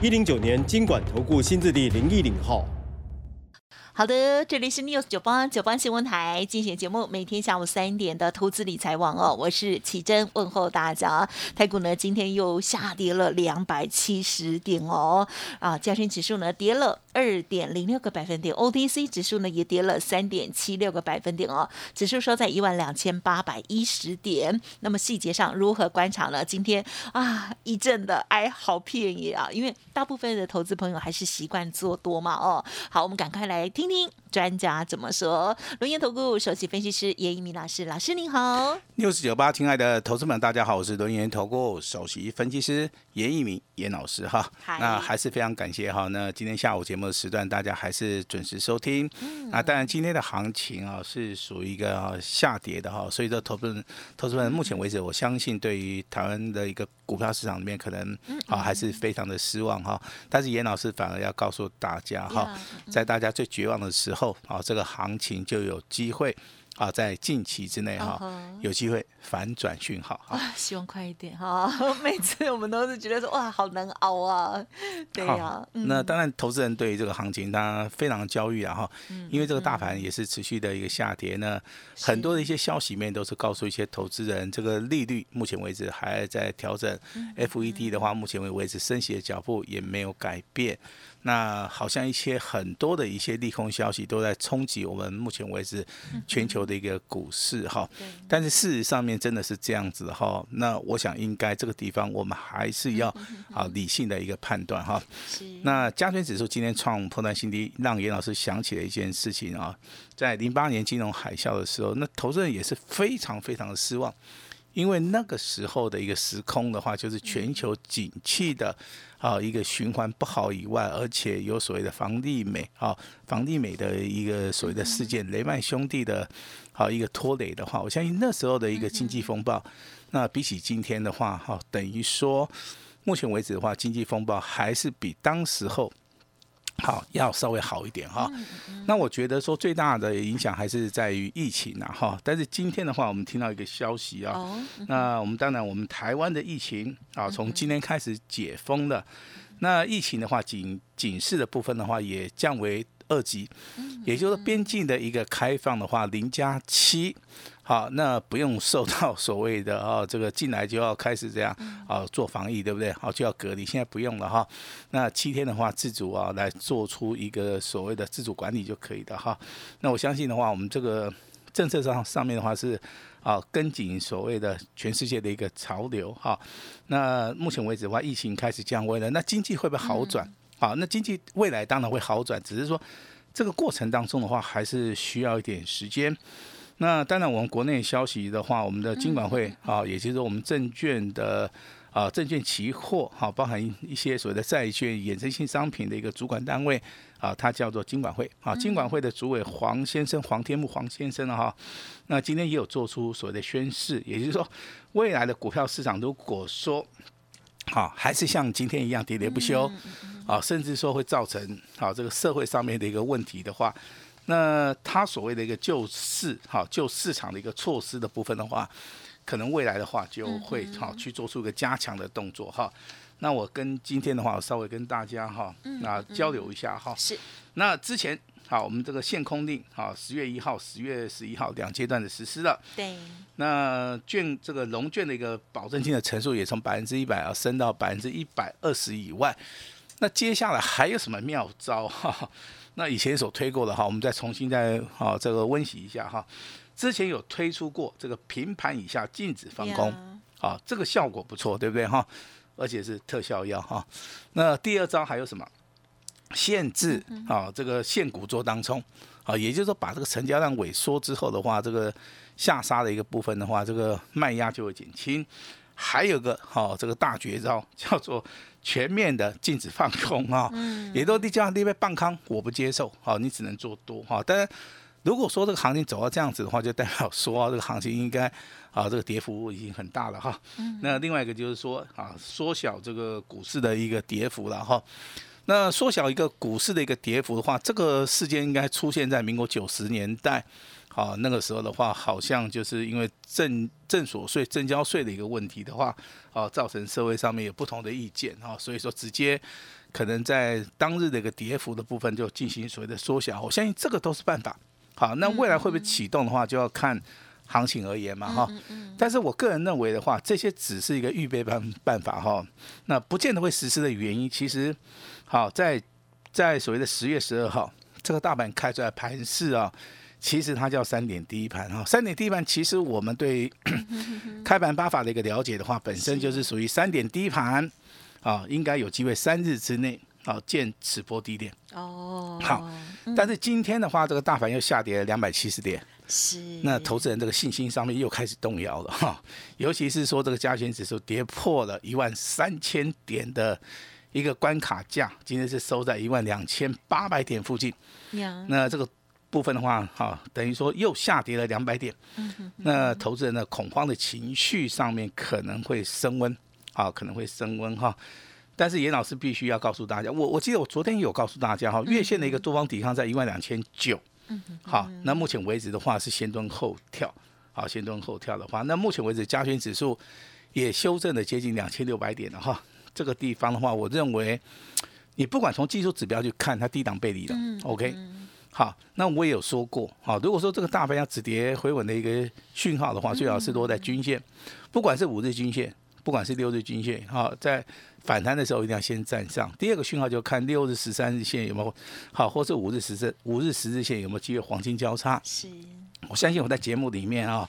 一零九年经管投顾新字第零一零号。好的，这里是 news 九八九八新闻台进行节目，每天下午三点的投资理财网哦，我是启珍，问候大家。台股呢今天又下跌了两百七十点哦，啊，加权指数呢跌了二点零六个百分点，OTC 指数呢也跌了三点七六个百分点哦，指数收在一万两千八百一十点。那么细节上如何观察呢？今天啊一阵的哀嚎遍野啊，因为大部分的投资朋友还是习惯做多嘛哦。好，我们赶快来听。听专家怎么说？龙岩投顾首席分析师严一鸣老师，老师您好。六四九八，亲爱的投资们，大家好，我是龙岩投顾首席分析师严一鸣严老师哈。那还是非常感谢哈。那今天下午节目的时段，大家还是准时收听。那当然，今天的行情啊是属于一个下跌的哈，所以说投资人投资人目前为止，我相信对于台湾的一个股票市场里面，可能啊还是非常的失望哈。但是严老师反而要告诉大家哈，在大家最绝望。的时候啊，这个行情就有机会啊，在近期之内哈，有机会反转讯号啊，希望快一点哈。每次我们都是觉得说哇，好难熬啊，对呀。那当然，投资人对于这个行情，他非常焦虑啊哈，因为这个大盘也是持续的一个下跌呢。很多的一些消息面都是告诉一些投资人，这个利率目前为止还在调整，FED 的话，目前为止升息的脚步也没有改变。那好像一些很多的一些利空消息都在冲击我们目前为止全球的一个股市哈，但是事实上面真的是这样子哈。那我想应该这个地方我们还是要 啊理性的一个判断哈。那加权指数今天创破断新低，让严老师想起了一件事情啊，在零八年金融海啸的时候，那投资人也是非常非常的失望。因为那个时候的一个时空的话，就是全球景气的啊一个循环不好以外，而且有所谓的房地美啊房地美的一个所谓的事件，雷曼兄弟的好一个拖累的话，我相信那时候的一个经济风暴，那比起今天的话，哈等于说目前为止的话，经济风暴还是比当时候。好，要稍微好一点哈。那我觉得说最大的影响还是在于疫情呐哈。但是今天的话，我们听到一个消息啊，那我们当然我们台湾的疫情啊，从今天开始解封了。那疫情的话，警警示的部分的话，也降为。二级，也就是边境的一个开放的话，零加七，好，那不用受到 所谓的啊，这个进来就要开始这样啊做防疫，对不对？好，就要隔离，现在不用了哈。那七天的话，自主啊来做出一个所谓的自主管理就可以的哈。那我相信的话，我们这个政策上上面的话是啊跟紧所谓的全世界的一个潮流哈。那目前为止的话，疫情开始降温了，那经济会不会好转？好，那经济未来当然会好转，只是说这个过程当中的话，还是需要一点时间。那当然，我们国内消息的话，我们的金管会啊，也就是说我们证券的啊证券期货，哈，包含一些所谓的债券衍生性商品的一个主管单位啊，它叫做金管会啊。金管会的主委黄先生，黄天木黄先生了哈。那今天也有做出所谓的宣誓，也就是说，未来的股票市场如果说好，还是像今天一样喋喋不休，啊，甚至说会造成啊这个社会上面的一个问题的话，那他所谓的一个救市，好救市场的一个措施的部分的话，可能未来的话就会好去做出一个加强的动作哈。那我跟今天的话，我稍微跟大家哈那交流一下哈。是。那之前。好，我们这个限空令，好，十月一号、十月十一号两阶段的实施了。对。那券这个融券的一个保证金的乘数也从百分之一百啊升到百分之一百二十以外。那接下来还有什么妙招哈？那以前所推过的哈，我们再重新再啊这个温习一下哈。之前有推出过这个平盘以下禁止放空，啊，这个效果不错，对不对哈？而且是特效药哈。那第二招还有什么？限制啊，这个限股做当冲啊，也就是说把这个成交量萎缩之后的话，这个下杀的一个部分的话，这个卖压就会减轻。还有个好、这个大绝招 叫做全面的禁止放空啊，也都你叫你被放空，我不接受，好、你只能做多哈、当然。如果说这个行情走到这样子的话，就代表说、啊、这个行情应该啊这个跌幅已经很大了哈。那另外一个就是说啊，缩小这个股市的一个跌幅了哈。那缩小一个股市的一个跌幅的话，这个事件应该出现在民国九十年代。好、那个时候的话，好像就是因为正正所税、正交税的一个问题的话，哦，造成社会上面有不同的意见啊，所以说直接可能在当日的一个跌幅的部分就进行所谓的缩小。我相信这个都是办法。好，那未来会不会启动的话，就要看行情而言嘛哈。但是我个人认为的话，这些只是一个预备办办法哈，那不见得会实施的原因，其实好在在所谓的十月十二号这个大盘开出来盘势啊。其实它叫三点第一盘哈，三点第一盘其实我们对 开盘八法的一个了解的话，本身就是属于三点第一盘啊，应该有机会三日之内啊见此波低点。哦，好，但是今天的话，这个大盘又下跌了两百七十点，是。那投资人这个信心上面又开始动摇了哈，尤其是说这个加权指数跌破了一万三千点的一个关卡价，今天是收在一万两千八百点附近，呀，那这个部分的话，哈，等于说又下跌了两百点，那投资人的恐慌的情绪上面可能会升温，啊，可能会升温哈。但是严老师必须要告诉大家，我我记得我昨天有告诉大家哈，月线的一个多方抵抗在一万两千九，好，那目前为止的话是先蹲后跳，好，先蹲后跳的话，那目前为止加权指数也修正了接近两千六百点了哈，这个地方的话，我认为你不管从技术指标去看，它低档背离了、o k 好，那我也有说过，好，如果说这个大盘要止跌回稳的一个讯号的话，最好是落在均线，不管是五日均线，不管是六日均线，好，在反弹的时候一定要先站上。第二个讯号就看六日、十三日线有没有好，或是五日、十日、五日、十日线有没有机会黄金交叉。是我相信我在节目里面啊，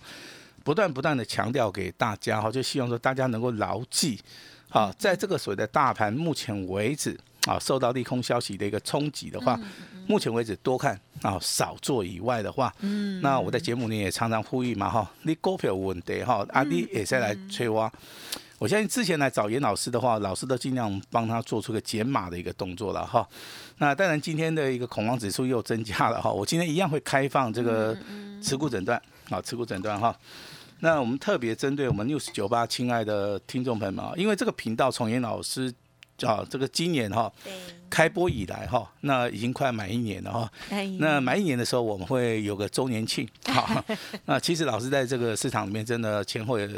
不断不断的强调给大家哈，就希望说大家能够牢记，好，在这个所谓的大盘目前为止啊，受到利空消息的一个冲击的话，目前为止多看啊少做以外的话，嗯，那我在节目里也常常呼吁嘛哈，你股票有问题哈，啊你也再来催挖。我相信之前来找严老师的话，老师都尽量帮他做出个减码的一个动作了哈。那当然今天的一个恐慌指数又增加了哈，我今天一样会开放这个持股诊断啊，持股诊断哈。那我们特别针对我们 news 九八亲爱的听众朋友们啊，因为这个频道从严老师啊，这个今年哈对，开播以来哈，那已经快满一年了哈。哎那满一年的时候，我们会有个周年庆，好，那其实老师在这个市场里面真的前后也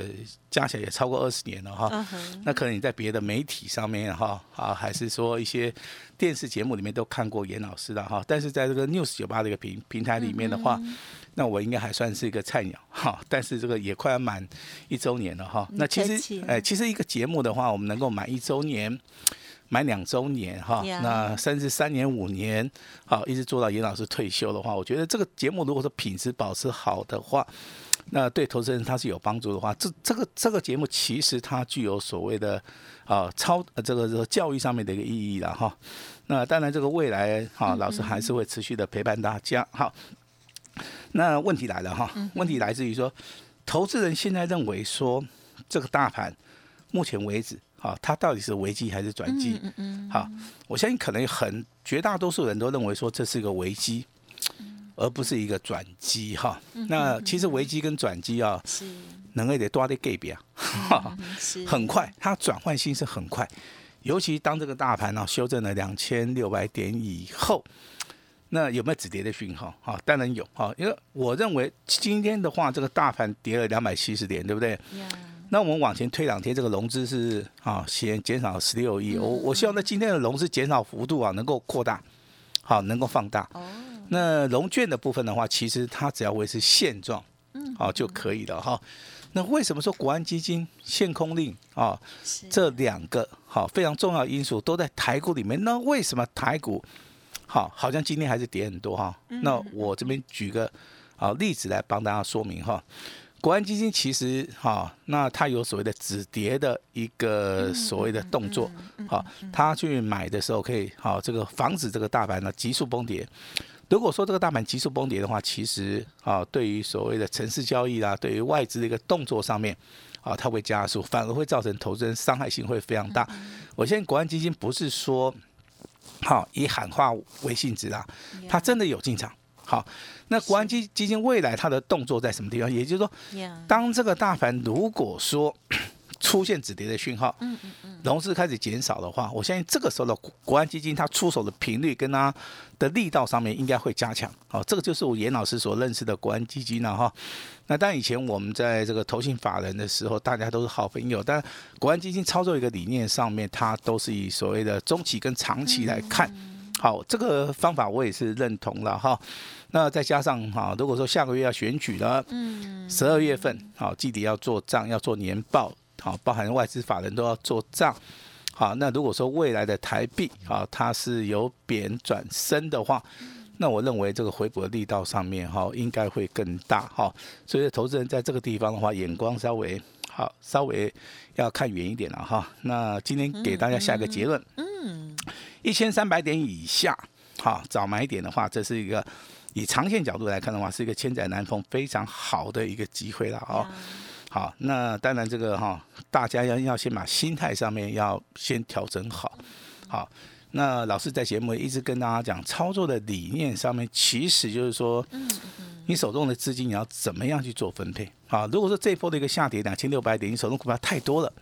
加起来也超过二十年了哈。那可能你在别的媒体上面哈啊，还是说一些电视节目里面都看过严老师的哈，但是在这个 News 九八这个平平台里面的话，嗯那我应该还算是一个菜鸟哈，但是这个也快要满一周年了哈。那其实哎，其实一个节目的话，我们能够满一周年。满两周年哈那甚至三年五年，好一直做到严老师退休的话，我觉得这个节目如果说品质保持好的话，那对投资人他是有帮助的话，这这个这个节目其实它具有所谓的啊超呃这个这个教育上面的一个意义了哈。那当然这个未来哈，老师还是会持续的陪伴大家。好，那问题来了哈，问题来自于说，投资人现在认为说这个大盘目前为止。好，它到底是危机还是转机？嗯嗯，好，我相信可能很绝大多数人都认为说这是一个危机，而不是一个转机哈。那其实危机跟转机啊，是，能够得多的 gap 啊，哈嗯是很快，它转换性是很快。尤其当这个大盘呢、修正了两千六百点以后，那有没有止跌的讯号？哈，当然有哈，因为我认为今天的话，这个大盘跌了两百七十点，对不对？呀，那我们往前推两天，这个融资是啊，先减少十六亿。我我希望在今天的融资减少幅度啊，能够扩大，好，能够放大。哦，那融券的部分的话，其实它只要维持现状，嗯，好就可以了哈。那为什么说国安基金、限空令啊这两个好非常重要因素都在台股里面？那为什么台股好好像今天还是跌很多哈？那我这边举个啊例子来帮大家说明哈。国安基金其实哈，那它有所谓的止跌的一个所谓的动作，好，它去买的时候可以好这个防止这个大盘呢急速崩跌。如果说这个大盘急速崩跌的话，其实啊，对于所谓的城市交易啦，对于外资的一个动作上面，啊，它会加速，反而会造成投资人伤害性会非常大。我现在国安基金不是说好以喊话为性质啊，它真的有进场。好，那国安基基金未来它的动作在什么地方？也就是说，当这个大盘如果说出现止跌的讯号，嗯嗯嗯，融资开始减少的话，我相信这个时候的国安基金它出手的频率跟它的力道上面应该会加强。好，这个就是我严老师所认识的国安基金了哈。那当然以前我们在这个投信法人的时候，大家都是好朋友，但国安基金操作一个理念上面，它都是以所谓的中期跟长期来看。好，这个方法我也是认同了哈。那再加上哈，如果说下个月要选举了，嗯，十二月份好，季底要做账，要做年报，好，包含外资法人都要做账。好，那如果说未来的台币啊，它是由贬转升的话，那我认为这个回补的力道上面哈，应该会更大哈。所以投资人在这个地方的话，眼光稍微好，稍微要看远一点了哈。那今天给大家下一个结论，嗯。一千三百点以下，好，早买点的话，这是一个以长线角度来看的话，是一个千载难逢非常好的一个机会了哦。好，那当然这个哈，大家要要先把心态上面要先调整好。好，那老师在节目一直跟大家讲，操作的理念上面，其实就是说，你手中的资金你要怎么样去做分配？啊，如果说这一波的一个下跌两千六百点，你手中股票太多了。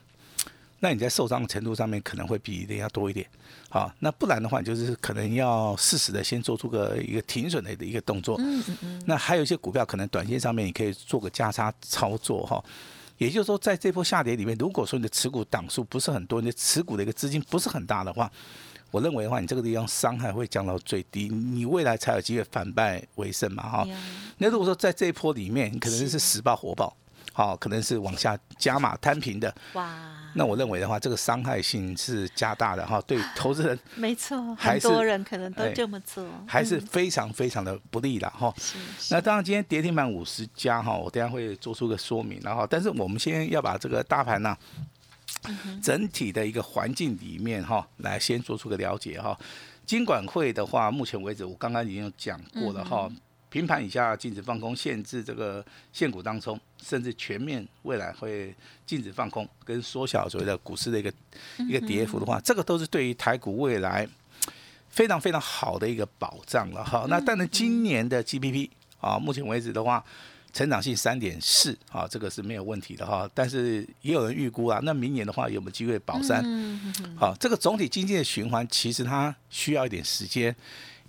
那你在受伤的程度上面可能会比人家多一点，好，那不然的话，就是可能要适时的先做出个一个停损的一个动作。嗯嗯嗯。那还有一些股票可能短线上面你可以做个加差操作哈，也就是说在这波下跌里面，如果说你的持股档数不是很多，你的持股的一个资金不是很大的话，我认为的话，你这个地方伤害会降到最低，你未来才有机会反败为胜嘛哈。那如果说在这一波里面，你可能是死爆活爆，好，可能是往下加码摊平的。哇。那我认为的话，这个伤害性是加大的哈，对投资人没错，很多人可能都这么做，还是非常非常的不利的哈。那当然，今天跌停板五十家哈，我等下会做出个说明，然后，但是我们先要把这个大盘呢，整体的一个环境里面哈，来先做出个了解哈。金管会的话，目前为止我刚刚已经有讲过了哈。平盘以下禁止放空，限制这个限股当中，甚至全面未来会禁止放空，跟缩小所谓的股市的一个一个跌幅的话，这个都是对于台股未来 非常非常好的一个保障了哈。那当然今年的 GDP 啊，目前为止的话，成长性三点四啊，这个是没有问题的哈。但是也有人预估啊，那明年的话有没有机会保三？好，这个总体经济的循环其实它需要一点时间。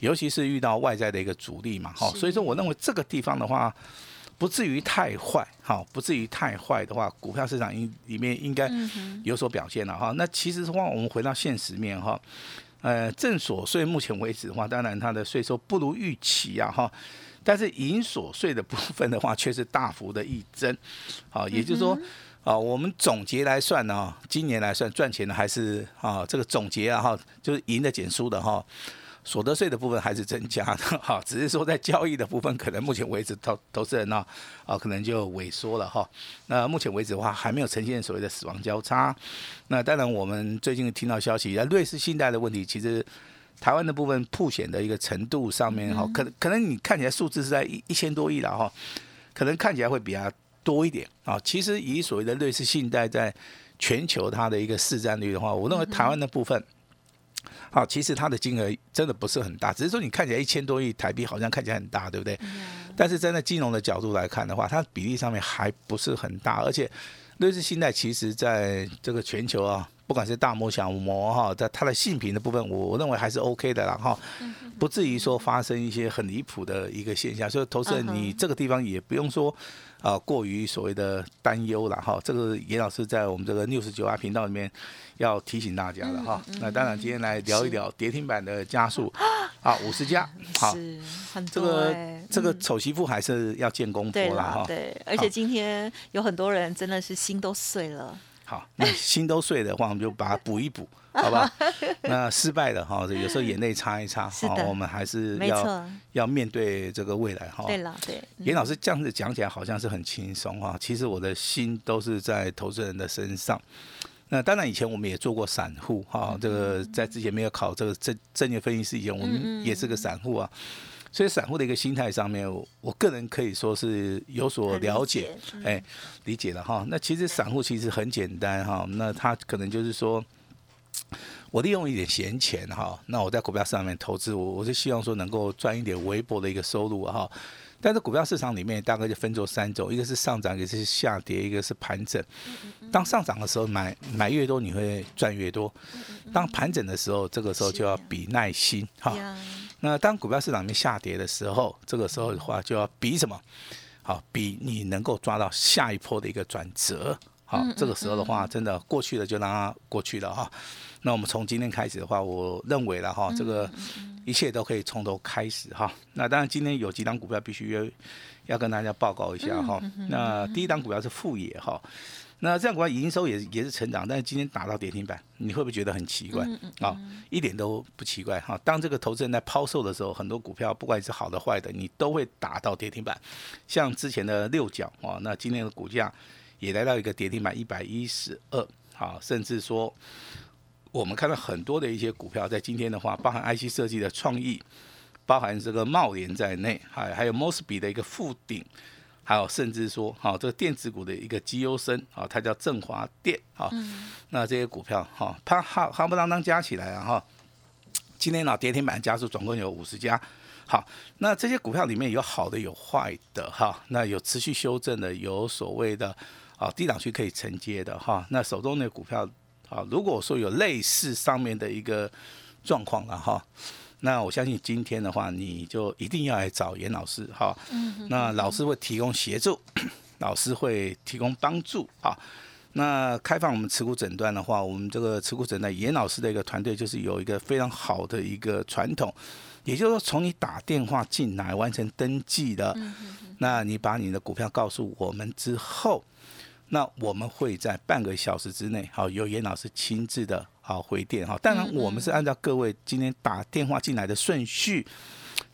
尤其是遇到外在的一个阻力嘛，哈，所以说我认为这个地方的话，不至于太坏，哈，不至于太坏的话，股票市场应里面应该有所表现了，哈。那其实的话，我们回到现实面，哈，呃，正所税目前为止的话，当然它的税收不如预期啊，哈，但是银所税的部分的话，却是大幅的一增，好，也就是说，啊，我们总结来算呢，今年来算赚钱的还是啊，这个总结啊，哈，就是赢的减输的哈。所得税的部分还是增加的哈，只是说在交易的部分，可能目前为止投投资人呢啊，可能就萎缩了哈。那目前为止的话，还没有呈现所谓的死亡交叉。那当然，我们最近听到消息，在瑞士信贷的问题，其实台湾的部分破险的一个程度上面哈，可能可能你看起来数字是在一一千多亿了哈，可能看起来会比较多一点啊。其实以所谓的瑞士信贷在全球它的一个市占率的话，我认为台湾的部分。好，其实它的金额真的不是很大，只是说你看起来一千多亿台币好像看起来很大，对不对？但是站在金融的角度来看的话，它比例上面还不是很大，而且瑞士信贷其实在这个全球啊，不管是大摩小摩哈，在它的信评的部分，我我认为还是 OK 的啦哈，不至于说发生一些很离谱的一个现象，所以投资人你这个地方也不用说。啊，过于所谓的担忧了哈，这个严老师在我们这个六十九二频道里面要提醒大家了哈。那当然，今天来聊一聊跌停板的加速啊，五十家，好，这个这个丑媳妇还是要见功夫了哈。对，而且今天有很多人真的是心都碎了。好，那心都碎的话，我们就把它补一补。好吧，那失败的哈，有时候眼泪擦一擦，好，我们还是要要面对这个未来哈。对了，对，严老师这样子讲起来好像是很轻松哈，其实我的心都是在投资人的身上。那当然以前我们也做过散户哈，这个在之前没有考这个证证券分析师以前，我们也是个散户啊。所以散户的一个心态上面，我个人可以说是有所了解，哎，理解了哈。那其实散户其实很简单哈，那他可能就是说。我利用一点闲钱哈，那我在股票上面投资，我我是希望说能够赚一点微薄的一个收入哈。但是股票市场里面大概就分作三种，一个是上涨，一个是下跌，一个是盘整。当上涨的时候买买越多你会赚越多，当盘整的时候这个时候就要比耐心哈。那当股票市场里面下跌的时候，这个时候的话就要比什么？好，比你能够抓到下一波的一个转折。好，这个时候的话，真的过去了就让它过去了哈。那我们从今天开始的话，我认为了哈，这个一切都可以从头开始哈。那当然，今天有几档股票必须要要跟大家报告一下哈。那第一档股票是富野哈。那这样股票营收也也是成长，但是今天打到跌停板，你会不会觉得很奇怪？啊，一点都不奇怪哈。当这个投资人在抛售的时候，很多股票不管是好的坏的，你都会打到跌停板。像之前的六角啊，那今天的股价。也来到一个跌停板一百一十二，好，甚至说我们看到很多的一些股票在今天的话，包含 IC 设计的创意，包含这个茂联在内，还还有 Mosby 的一个附顶，还有甚至说，好，这个电子股的一个绩优生，啊，它叫振华电，好，那这些股票，哈，它哈哈不当当加起来啊，哈，今天呢跌停板加速总共有五十家，好，那这些股票里面有好的有坏的，哈，那有持续修正的，有所谓的。啊，低档区可以承接的哈，那手中的股票啊，如果说有类似上面的一个状况了哈，那我相信今天的话，你就一定要来找严老师哈。嗯。那老师会提供协助，老师会提供帮助啊。那开放我们持股诊断的话，我们这个持股诊断严老师的一个团队就是有一个非常好的一个传统，也就是说从你打电话进来完成登记的，那你把你的股票告诉我们之后。那我们会在半个小时之内，好由严老师亲自的好回电哈。当然，我们是按照各位今天打电话进来的顺序，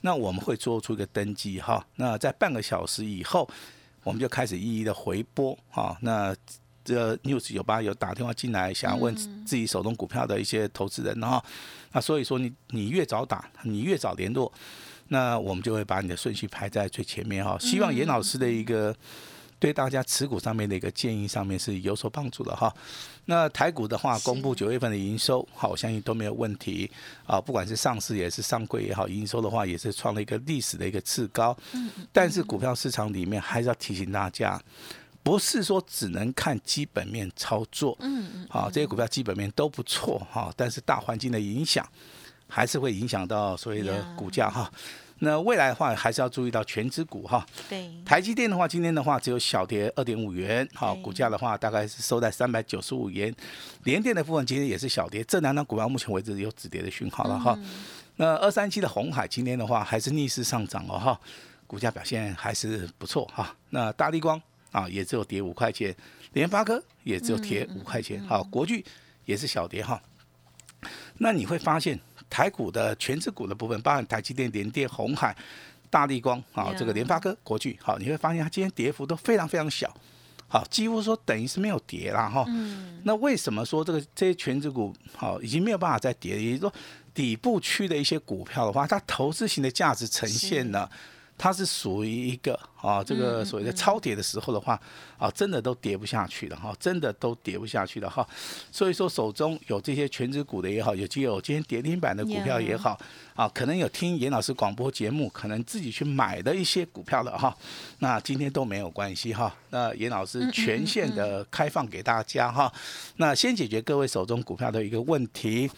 那我们会做出一个登记哈。那在半个小时以后，我们就开始一一的回拨哈。那这 news 有吧？有打电话进来想要问自己手中股票的一些投资人哈。那所以说，你你越早打，你越早联络，那我们就会把你的顺序排在最前面哈。希望严老师的一个。对大家持股上面的一个建议上面是有所帮助的哈。那台股的话，公布九月份的营收，好，我相信都没有问题啊。不管是上市也是上柜也好，营收的话也是创了一个历史的一个次高。嗯。但是股票市场里面还是要提醒大家，不是说只能看基本面操作。嗯嗯。好，这些股票基本面都不错哈，但是大环境的影响还是会影响到所谓的股价哈。那未来的话，还是要注意到全指股哈。对。台积电的话，今天的话只有小跌二点五元，好，股价的话大概是收在三百九十五元。联电的部分今天也是小跌，这两张股票目前为止有止跌的讯号了哈。那二三七的红海今天的话还是逆势上涨哦哈，股价表现还是不错哈。那大力光啊也只有跌五块钱，联发科也只有跌五块钱，好，国巨也是小跌哈。那你会发现。台股的全指股的部分，包含台积电、联电、红海、大力光啊，这个联发科、国巨，好，你会发现它今天跌幅都非常非常小，好，几乎说等于是没有跌了哈。那为什么说这个这些全指股好已经没有办法再跌？也就是说，底部区的一些股票的话，它投资型的价值呈现了。它是属于一个啊，这个所谓的超跌的时候的话，啊，真的都跌不下去了哈，真的都跌不下去了哈。所以说手中有这些全指股的也好，有有今天跌停板的股票也好，啊，可能有听严老师广播节目，可能自己去买的一些股票的哈。那今天都没有关系哈。那严老师全线的开放给大家哈。那先解决各位手中股票的一个问题，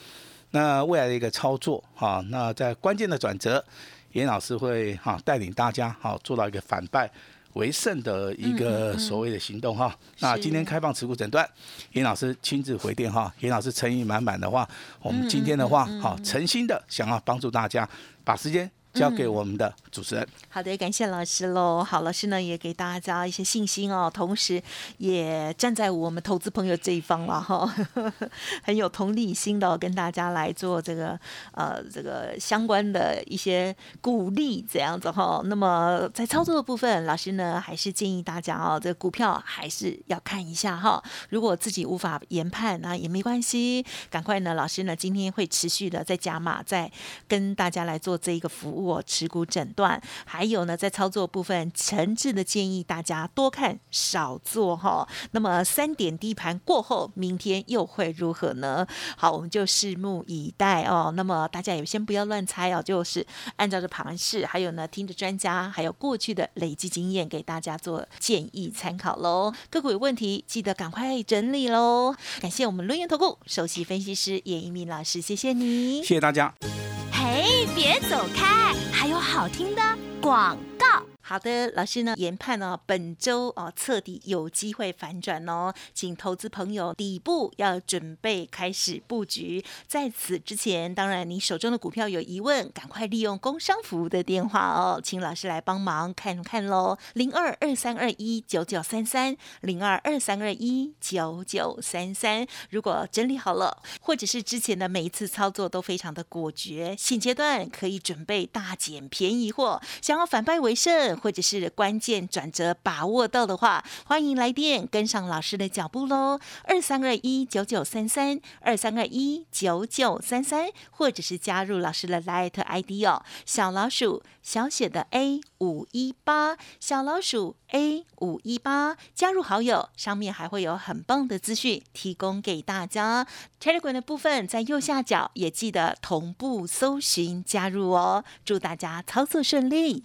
那未来的一个操作哈，那在关键的转折。严老师会哈带领大家哈做到一个反败为胜的一个所谓的行动哈。那今天开放持股诊断，严老师亲自回电哈。严老师诚意满满的话，我们今天的话哈诚心的想要帮助大家，把时间。交给我们的主持人。好的，感谢老师喽。好，老师呢也给大家一些信心哦，同时也站在我们投资朋友这一方了哈，很有同理心的跟大家来做这个呃这个相关的一些鼓励这样子哈。那么在操作的部分，老师呢还是建议大家哦，这个股票还是要看一下哈。如果自己无法研判，那也没关系，赶快呢，老师呢今天会持续的在加码，在跟大家来做这一个服务。我持股诊断，还有呢，在操作部分，诚挚的建议大家多看少做哈。那么三点低盘过后，明天又会如何呢？好，我们就拭目以待哦。那么大家也先不要乱猜哦，就是按照着盘势，还有呢，听着专家，还有过去的累积经验，给大家做建议参考喽。个股有问题，记得赶快整理喽。感谢我们轮源投顾首席分析师叶一鸣老师，谢谢你，谢谢大家。哎，别走开，还有好听的广告。好的，老师呢研判呢本周哦彻底有机会反转哦，请投资朋友底部要准备开始布局。在此之前，当然你手中的股票有疑问，赶快利用工商服务的电话哦，请老师来帮忙看看喽，零二二三二一九九三三，零二二三二一九九三三。如果整理好了，或者是之前的每一次操作都非常的果决，现阶段可以准备大捡便宜货，想要反败为胜。或者是关键转折把握到的话，欢迎来电跟上老师的脚步喽，二三二一九九三三二三二一九九三三，或者是加入老师的 Light ID 哦，小老鼠小写的 A 五一八，小老鼠 A 五一八，加入好友，上面还会有很棒的资讯提供给大家。Telegram 的部分在右下角，也记得同步搜寻加入哦，祝大家操作顺利。